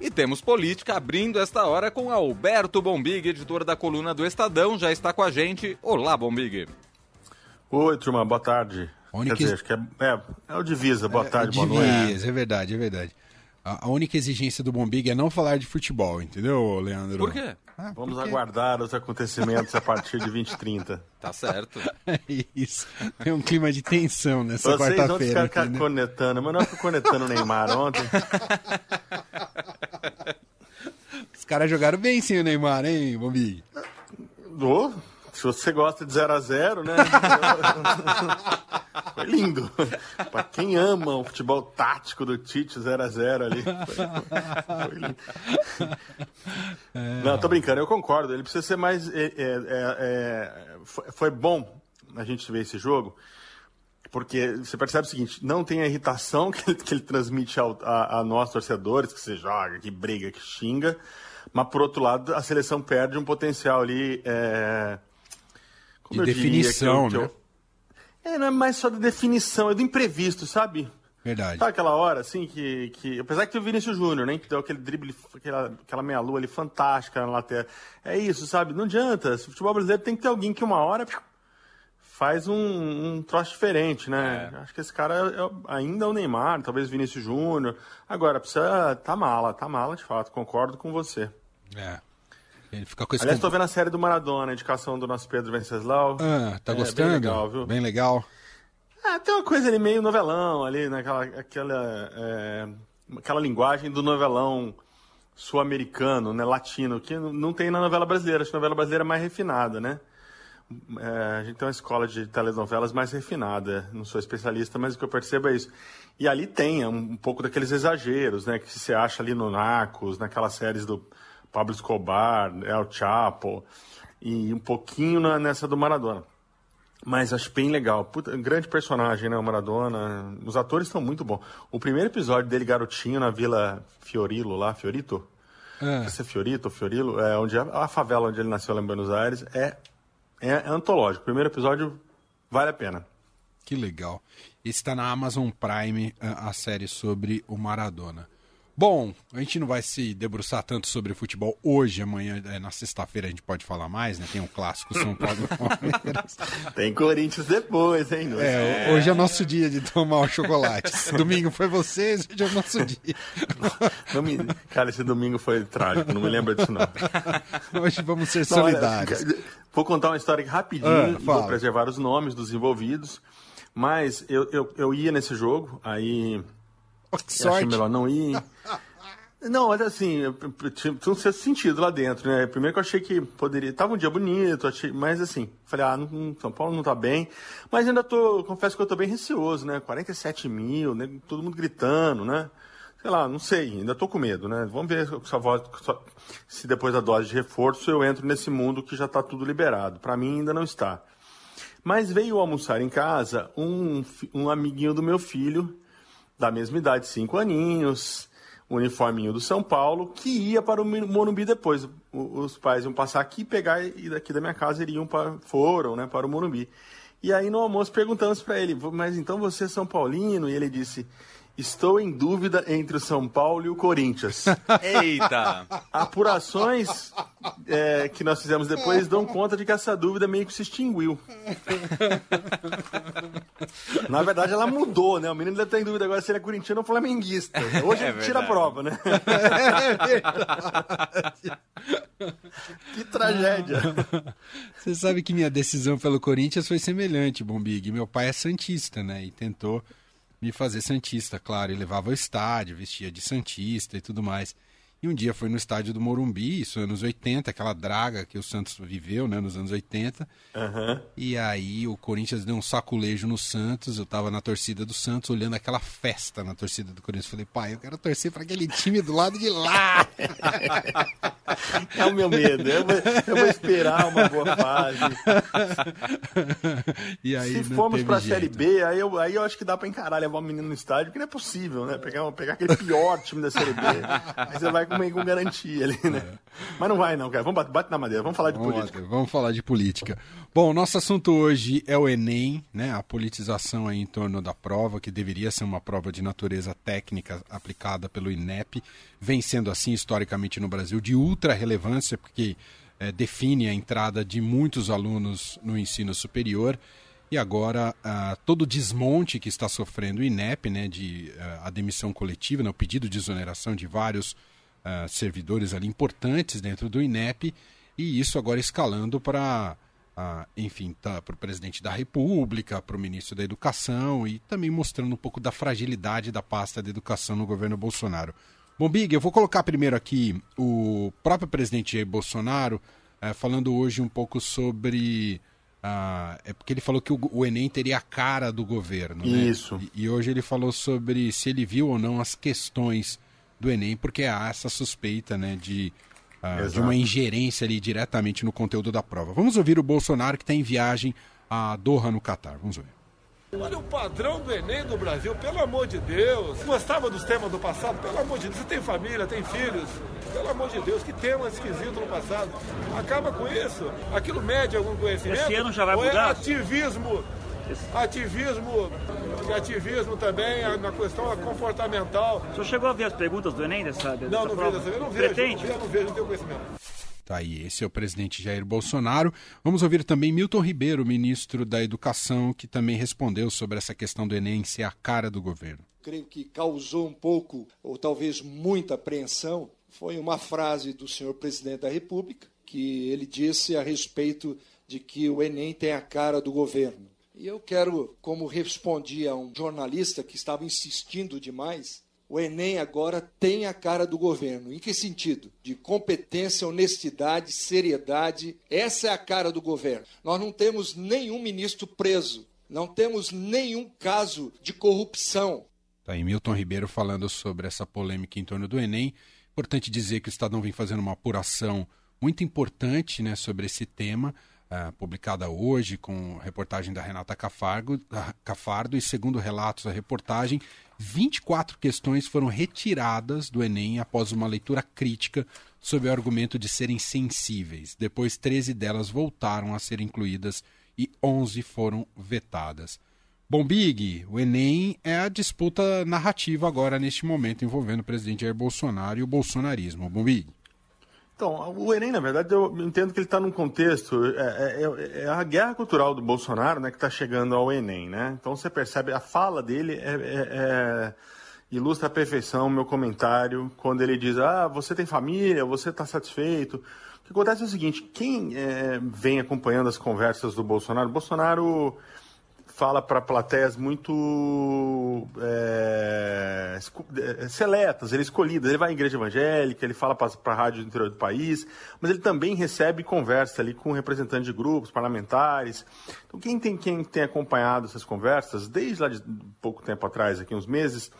E temos política abrindo esta hora com Alberto Bombig, editor da coluna do Estadão, já está com a gente. Olá, Bombig. Oi, turma, boa tarde. Única... Quer dizer, acho que é, é, é o divisa, boa é, tarde, é boa noite. É verdade, é verdade. A, a única exigência do Bombig é não falar de futebol, entendeu, Leandro? Por quê? Ah, Vamos porque... aguardar os acontecimentos a partir de 2030. Tá certo. É isso. Tem um clima de tensão nessa quarta-feira. Vocês vão ficar conectando, mas não ficou conectando o Neymar ontem. Os caras jogaram bem sim o Neymar, hein, Bombig? Oh, se você gosta de 0 a 0 né? foi lindo. Para quem ama o futebol tático do Tite 0 a 0 ali. Foi, foi lindo. É. Não, tô brincando, eu concordo. Ele precisa ser mais. É, é, é, é foi bom a gente ver esse jogo. Porque você percebe o seguinte, não tem a irritação que ele, que ele transmite ao, a, a nós torcedores, que você joga, que briga, que xinga, mas por outro lado a seleção perde um potencial ali é, de definição, diria, que eu, né? Eu... É, não é mais só de definição, é do imprevisto, sabe? Verdade. Tá aquela hora, assim, que. que apesar que o Vinícius Júnior, né? Que deu aquele drible, aquela, aquela meia-lua ali fantástica na lateral. É isso, sabe? Não adianta. O futebol brasileiro tem que ter alguém que uma hora faz um, um troço diferente, né? É. Acho que esse cara é, é, ainda é o Neymar, talvez o Vinícius Júnior. Agora, precisa. Tá mala, tá mala de fato, concordo com você. É. Ele fica com esse Aliás, estou vendo a série do Maradona, a indicação do nosso Pedro Venceslau. Ah, tá é, gostando? Bem legal, viu? Bem legal. Ah, tem uma coisa ali meio novelão ali, naquela né? aquela, é, aquela linguagem do novelão sul-americano, né, latino, que não tem na novela brasileira. Acho que a novela brasileira é mais refinada, né? É, a gente tem uma escola de telenovelas mais refinada. Não sou especialista, mas o que eu percebo é isso. E ali tem um, um pouco daqueles exageros, né? Que se acha ali no Narcos, naquelas séries do Pablo Escobar, El Chapo, e um pouquinho na, nessa do Maradona. Mas acho bem legal. Puta, grande personagem, né? O Maradona. Os atores estão muito bons. O primeiro episódio dele, garotinho, na Vila Fiorilo, lá, Fiorito? É. Se é Fiorito Fiorilo, é onde a, a, favela onde ele nasceu lá em Buenos Aires, é, é, é antológico. Primeiro episódio vale a pena. Que legal. Está na Amazon Prime a série sobre o Maradona. Bom, a gente não vai se debruçar tanto sobre futebol hoje, amanhã, é, na sexta-feira a gente pode falar mais, né? Tem um clássico São Paulo e Palmeiras. Tem Corinthians depois, hein? É, é, hoje é nosso dia de tomar o chocolate. domingo foi vocês, hoje é o nosso dia. Não me... Cara, esse domingo foi trágico, não me lembro disso não. Hoje vamos ser solidários. Não, olha, vou contar uma história rapidinho, ah, vou preservar os nomes dos envolvidos, mas eu, eu, eu ia nesse jogo, aí que sorte. Achei melhor não ir. Não, olha assim, tinha um certo sentido lá dentro, né? Primeiro que eu achei que poderia. Tava um dia bonito, achei, mas assim, falei, ah, não, São Paulo não tá bem. Mas ainda tô, confesso que eu tô bem receoso, né? 47 mil, né? todo mundo gritando, né? Sei lá, não sei, ainda tô com medo, né? Vamos ver se depois da dose de reforço eu entro nesse mundo que já tá tudo liberado. Para mim ainda não está. Mas veio almoçar em casa um, um amiguinho do meu filho da mesma idade, cinco aninhos, uniforminho do São Paulo, que ia para o Morumbi depois. Os pais iam passar aqui, pegar e daqui da minha casa iriam para, foram, né, para o Morumbi. E aí no almoço perguntamos para ele, mas então você é São Paulino? E ele disse, Estou em dúvida entre o São Paulo e o Corinthians. Eita! Apurações é, que nós fizemos depois dão conta de que essa dúvida meio que se extinguiu. Na verdade, ela mudou, né? O menino deve estar em dúvida agora se ele é corintiano ou flamenguista. Hoje é tira a prova, né? É que tragédia. Você sabe que minha decisão pelo Corinthians foi semelhante, Bombig. Meu pai é santista, né? E tentou me fazer Santista, claro. Ele levava ao estádio, vestia de Santista e tudo mais. E um dia foi no estádio do Morumbi, isso anos 80, aquela draga que o Santos viveu, né, nos anos 80. Uhum. E aí o Corinthians deu um saculejo no Santos, eu tava na torcida do Santos, olhando aquela festa na torcida do Corinthians. Falei, pai, eu quero torcer para aquele time do lado de lá. é o meu medo, eu vou, eu vou esperar uma boa fase. e aí, Se formos pra jeito. Série B, aí eu, aí eu acho que dá para encarar, levar o menino no estádio, porque não é possível, né? Pegar, pegar aquele pior time da Série B. Aí você vai meio com garantia ali, né? É. Mas não vai, não, cara. Vamos bater bate na madeira, vamos falar de vamos política. vamos falar de política. Bom, nosso assunto hoje é o Enem, né? A politização aí em torno da prova, que deveria ser uma prova de natureza técnica aplicada pelo INEP, vem sendo assim historicamente no Brasil de ultra relevância, porque é, define a entrada de muitos alunos no ensino superior. E agora, uh, todo o desmonte que está sofrendo o INEP, né, de uh, a demissão coletiva, né, o pedido de exoneração de vários uh, servidores ali importantes dentro do INEP, e isso agora escalando para, enfim, tá, para o presidente da República, para o ministro da Educação, e também mostrando um pouco da fragilidade da pasta de educação no governo Bolsonaro. Bom, Big, eu vou colocar primeiro aqui o próprio presidente Jair Bolsonaro eh, falando hoje um pouco sobre ah, é porque ele falou que o, o, Enem teria a cara do governo. Né? Isso. E, e, hoje ele falou sobre se ele viu ou não as questões do Enem, porque há essa suspeita né, de, ah, de uma ingerência ali diretamente no conteúdo da prova. Vamos ouvir o Bolsonaro que está em viagem a Doha, no Catar. Vamos ver. Olha o padrão do Enem do Brasil, pelo amor de Deus. Gostava dos temas do passado? Pelo amor de Deus. Você tem família, tem filhos? Pelo amor de Deus, que tema esquisito no passado. Acaba com isso. Aquilo mede algum conhecimento? Esse ano já vai Ou mudar? é ativismo ativismo, ativismo também na questão comportamental. O senhor chegou a ver as perguntas do Enem dessa, dessa não, não prova? Vejo, eu não vejo. Pretende? Eu não vejo, não tenho conhecimento. Tá aí, esse é o presidente Jair Bolsonaro. Vamos ouvir também Milton Ribeiro, ministro da Educação, que também respondeu sobre essa questão do Enem ser a cara do governo. Creio que causou um pouco, ou talvez muita apreensão, foi uma frase do senhor presidente da República, que ele disse a respeito de que o Enem tem a cara do governo. E eu quero, como respondi a um jornalista que estava insistindo demais, o Enem agora tem a cara do governo. Em que sentido? De competência, honestidade, seriedade. Essa é a cara do governo. Nós não temos nenhum ministro preso. Não temos nenhum caso de corrupção. Tá aí Milton Ribeiro falando sobre essa polêmica em torno do Enem. Importante dizer que o Estadão vem fazendo uma apuração muito importante né, sobre esse tema, uh, publicada hoje com reportagem da Renata Cafargo, Cafardo, e segundo relatos da reportagem, 24 questões foram retiradas do Enem após uma leitura crítica sob o argumento de serem sensíveis. Depois, 13 delas voltaram a ser incluídas e 11 foram vetadas. Bom, Big, o Enem é a disputa narrativa agora neste momento envolvendo o presidente Jair Bolsonaro e o bolsonarismo. Bom, Big. Então, o Enem, na verdade, eu entendo que ele está num contexto, é, é, é, a guerra cultural do Bolsonaro né, que está chegando ao Enem, né? Então você percebe, a fala dele é, é, é, ilustra a perfeição o meu comentário, quando ele diz, ah, você tem família, você está satisfeito. O que acontece é o seguinte, quem é, vem acompanhando as conversas do Bolsonaro, Bolsonaro fala para plateias muito é, é, seletas, ele é. Ele vai à igreja evangélica, ele fala para a rádio do interior do país, mas ele também recebe conversa ali com representantes de grupos parlamentares. Então, quem tem, quem tem acompanhado essas conversas, desde lá de pouco tempo atrás, aqui uns meses,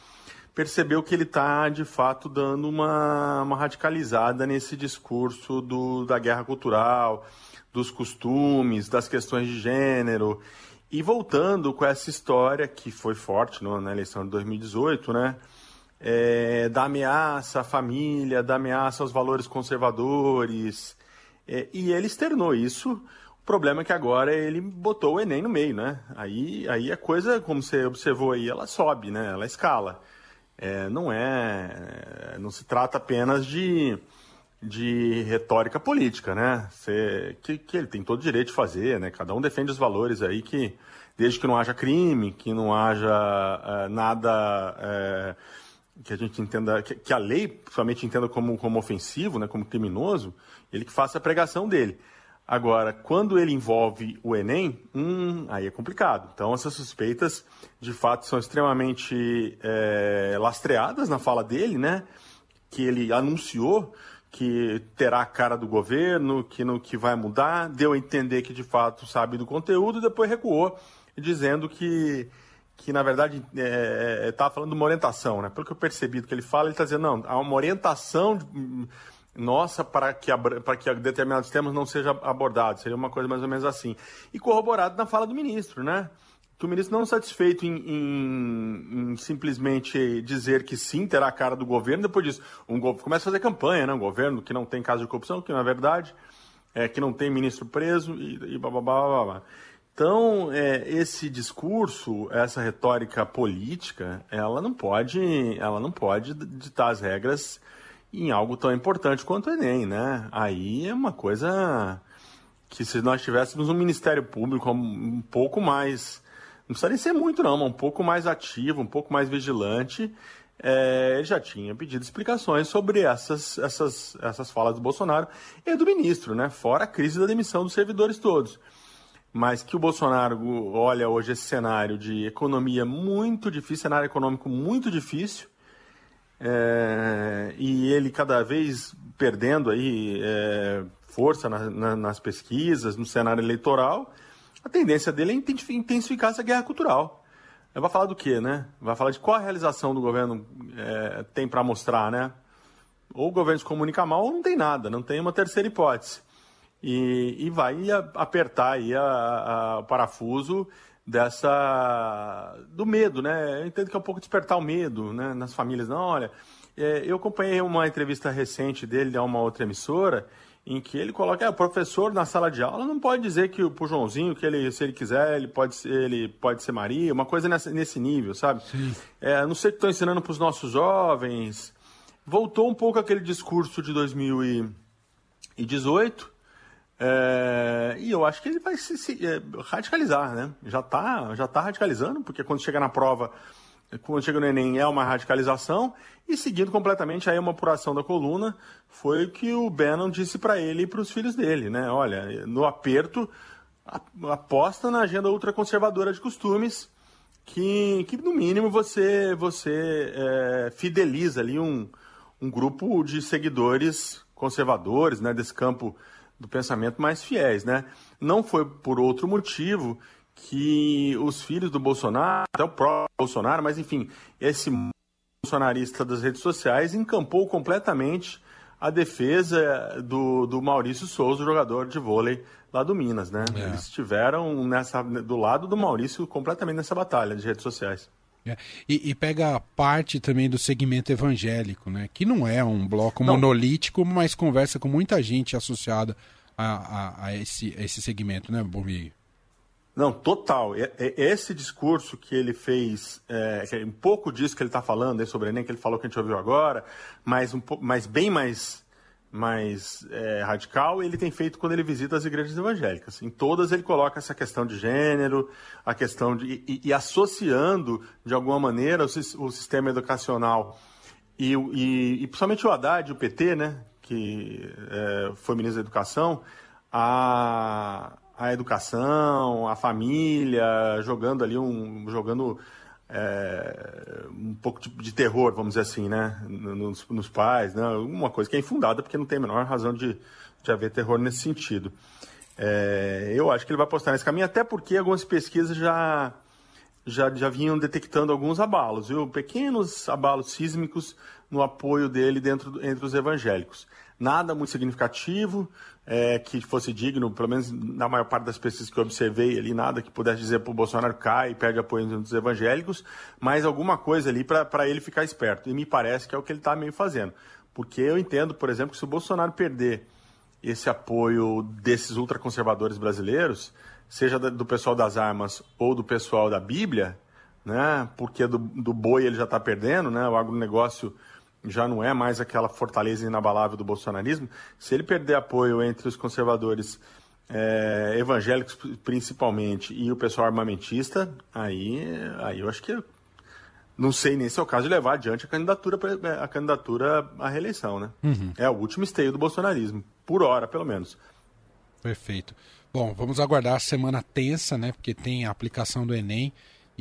percebeu que ele está, de fato, dando uma, uma radicalizada nesse discurso do, da guerra cultural, dos costumes, das questões de gênero. E voltando com essa história que foi forte no, na eleição de 2018, né? É, da ameaça à família, da ameaça aos valores conservadores. É, e ele externou isso. O problema é que agora ele botou o Enem no meio, né? Aí, aí a coisa, como você observou aí, ela sobe, né? Ela escala. É, não é. Não se trata apenas de de retórica política, né? Você, que, que ele tem todo o direito de fazer, né? Cada um defende os valores aí que, desde que não haja crime, que não haja é, nada é, que a gente entenda, que, que, a lei principalmente entenda como, como ofensivo, né? Como criminoso, ele que faça a pregação dele. Agora, quando ele envolve o Enem, hum, aí é complicado. Então, essas suspeitas, de fato, são extremamente é, lastreadas na fala dele, né? Que ele anunciou que terá a cara do governo, que no que vai mudar, deu a entender que de fato sabe do conteúdo depois recuou, dizendo que, que na verdade estava é, é tá falando de uma orientação, né? Pelo que eu percebi do que ele fala, ele está dizendo, não, há uma orientação nossa para que, para que determinados temas não sejam abordados, seria uma coisa mais ou menos assim. E corroborado na fala do ministro, né? Que o ministro não satisfeito em, em, em, simplesmente dizer que sim, terá a cara do governo, depois disso, um, começa a fazer campanha, né? Um governo que não tem caso de corrupção, que não é verdade, é, que não tem ministro preso e, e blá, blá. Então, é, esse discurso, essa retórica política, ela não pode, ela não pode ditar as regras em algo tão importante quanto o Enem, né? Aí é uma coisa que se nós tivéssemos um Ministério Público um pouco mais não precisa nem ser muito, não, um pouco mais ativo, um pouco mais vigilante. É, ele já tinha pedido explicações sobre essas, essas, essas falas do Bolsonaro e do ministro, né? Fora a crise da demissão dos servidores todos. Mas que o Bolsonaro olha hoje esse cenário de economia muito difícil, cenário econômico muito difícil, é, e ele cada vez perdendo aí é, força na, na, nas pesquisas, no cenário eleitoral, a tendência dele é intensificar essa guerra cultural. Vai falar do quê, né? Vai falar de qual a realização do governo é, tem para mostrar, né? Ou o governo se comunica mal ou não tem nada, não tem uma terceira hipótese. E, e vai apertar aí a, a, o parafuso dessa do medo, né? Eu entendo que é um pouco despertar o medo, né? Nas famílias, não, olha, é, eu acompanhei uma entrevista recente dele a uma outra emissora em que ele coloca, é, o professor na sala de aula não pode dizer que o Joãozinho, que ele, se ele quiser, ele pode ser, ele pode ser Maria, uma coisa nessa, nesse nível, sabe? É, não sei o que estão ensinando para os nossos jovens. Voltou um pouco aquele discurso de 2018, é, e eu acho que ele vai se, se é, radicalizar, né? Já está já tá radicalizando, porque quando chega na prova quando chega no Enem é uma radicalização, e seguindo completamente aí uma apuração da coluna, foi o que o Bannon disse para ele e para os filhos dele, né? Olha, no aperto, aposta na agenda ultraconservadora de costumes, que, que no mínimo você, você é, fideliza ali um, um grupo de seguidores conservadores, né, desse campo do pensamento mais fiéis, né? Não foi por outro motivo que os filhos do Bolsonaro, até o próprio Bolsonaro, mas enfim, esse bolsonarista das redes sociais encampou completamente a defesa do, do Maurício Souza, jogador de vôlei lá do Minas, né? É. Eles estiveram nessa, do lado do Maurício completamente nessa batalha de redes sociais. É. E, e, pega parte também do segmento evangélico, né? Que não é um bloco não. monolítico, mas conversa com muita gente associada a, a, a esse, a esse segmento, né, Bombi? Não, total. Esse discurso que ele fez, é, é um pouco disso que ele está falando sobre o Enem, que ele falou que a gente ouviu agora, mas, um, mas bem mais, mais é, radical, ele tem feito quando ele visita as igrejas evangélicas. Em todas ele coloca essa questão de gênero, a questão de. e, e associando, de alguma maneira, o, o sistema educacional e, e, e, principalmente o Haddad, o PT, né, que é, foi ministro da Educação, a a educação, a família, jogando ali um. jogando é, um pouco de, terror, vamos dizer assim, né? Nos, nos, pais, né? Uma coisa que é infundada porque não tem a menor razão de, de haver terror nesse sentido. É, eu acho que ele vai apostar nesse caminho, até porque algumas pesquisas já, já, já vinham detectando alguns abalos, viu? Pequenos abalos sísmicos no apoio dele dentro entre os evangélicos. Nada muito significativo, é, que fosse digno, pelo menos na maior parte das pesquisas que eu observei ali, nada que pudesse dizer para o Bolsonaro cai e perde apoio dos evangélicos, mas alguma coisa ali para ele ficar esperto. E me parece que é o que ele está meio fazendo. Porque eu entendo, por exemplo, que se o Bolsonaro perder esse apoio desses ultraconservadores brasileiros, seja do pessoal das armas ou do pessoal da Bíblia, né, porque do, do boi ele já está perdendo, né, o agronegócio já não é mais aquela fortaleza inabalável do bolsonarismo, se ele perder apoio entre os conservadores é, evangélicos principalmente e o pessoal armamentista, aí, aí eu acho que não sei nem se é o caso de levar adiante a candidatura, a candidatura à reeleição, né? Uhum. É o último esteio do bolsonarismo, por hora, pelo menos. Perfeito. Bom, vamos aguardar a semana tensa, né? Porque tem a aplicação do Enem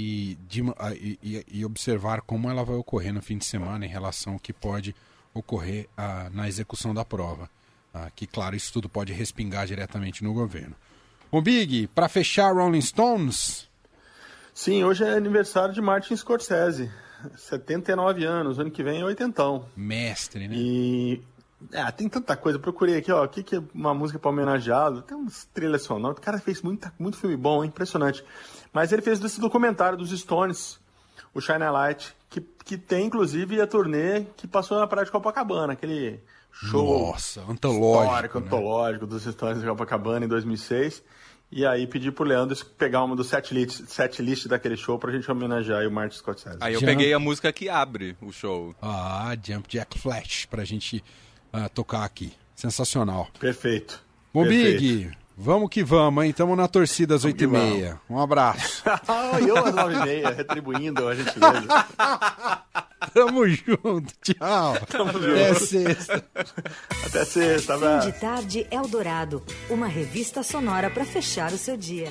e, de, e, e, observar como ela vai ocorrer no fim de semana em relação ao que pode ocorrer ah, na execução da prova. Ah, que, claro, isso tudo pode respingar diretamente no governo. O Big, para fechar Rolling Stones. Sim, hoje é aniversário de Martin Scorsese. 79 anos, ano que vem é oitentão. Mestre, né? E ah, tem tanta coisa. Procurei aqui, ó, o que, que é uma música para homenageá-lo. Tem uns trilhas sonoras. O cara fez muita, muito filme bom, impressionante. Mas ele fez esse documentário dos Stones, o Shine a Light, que, que tem inclusive a turnê que passou na praia de Copacabana, aquele show Nossa, antológico. histórico, né? antológico dos Stones de Copacabana em 2006. E aí pedi pro Leandro pegar uma do set list, set list daquele show pra gente homenagear aí o Martin Scorsese. Aí eu Já- peguei a música que abre o show. Ah, Jump Jack Flash, pra gente ah, tocar aqui. Sensacional. Perfeito. Bom, Perfeito. Big, vamos que vamos, hein? Tamo na torcida às que 8h30. Um abraço. Ah, eu às nove e meia, retribuindo a gentileza. Tamo junto. Tchau. Até sexta. Até sexta, Fim abraço. de tarde Eldorado, uma revista sonora para fechar o seu dia.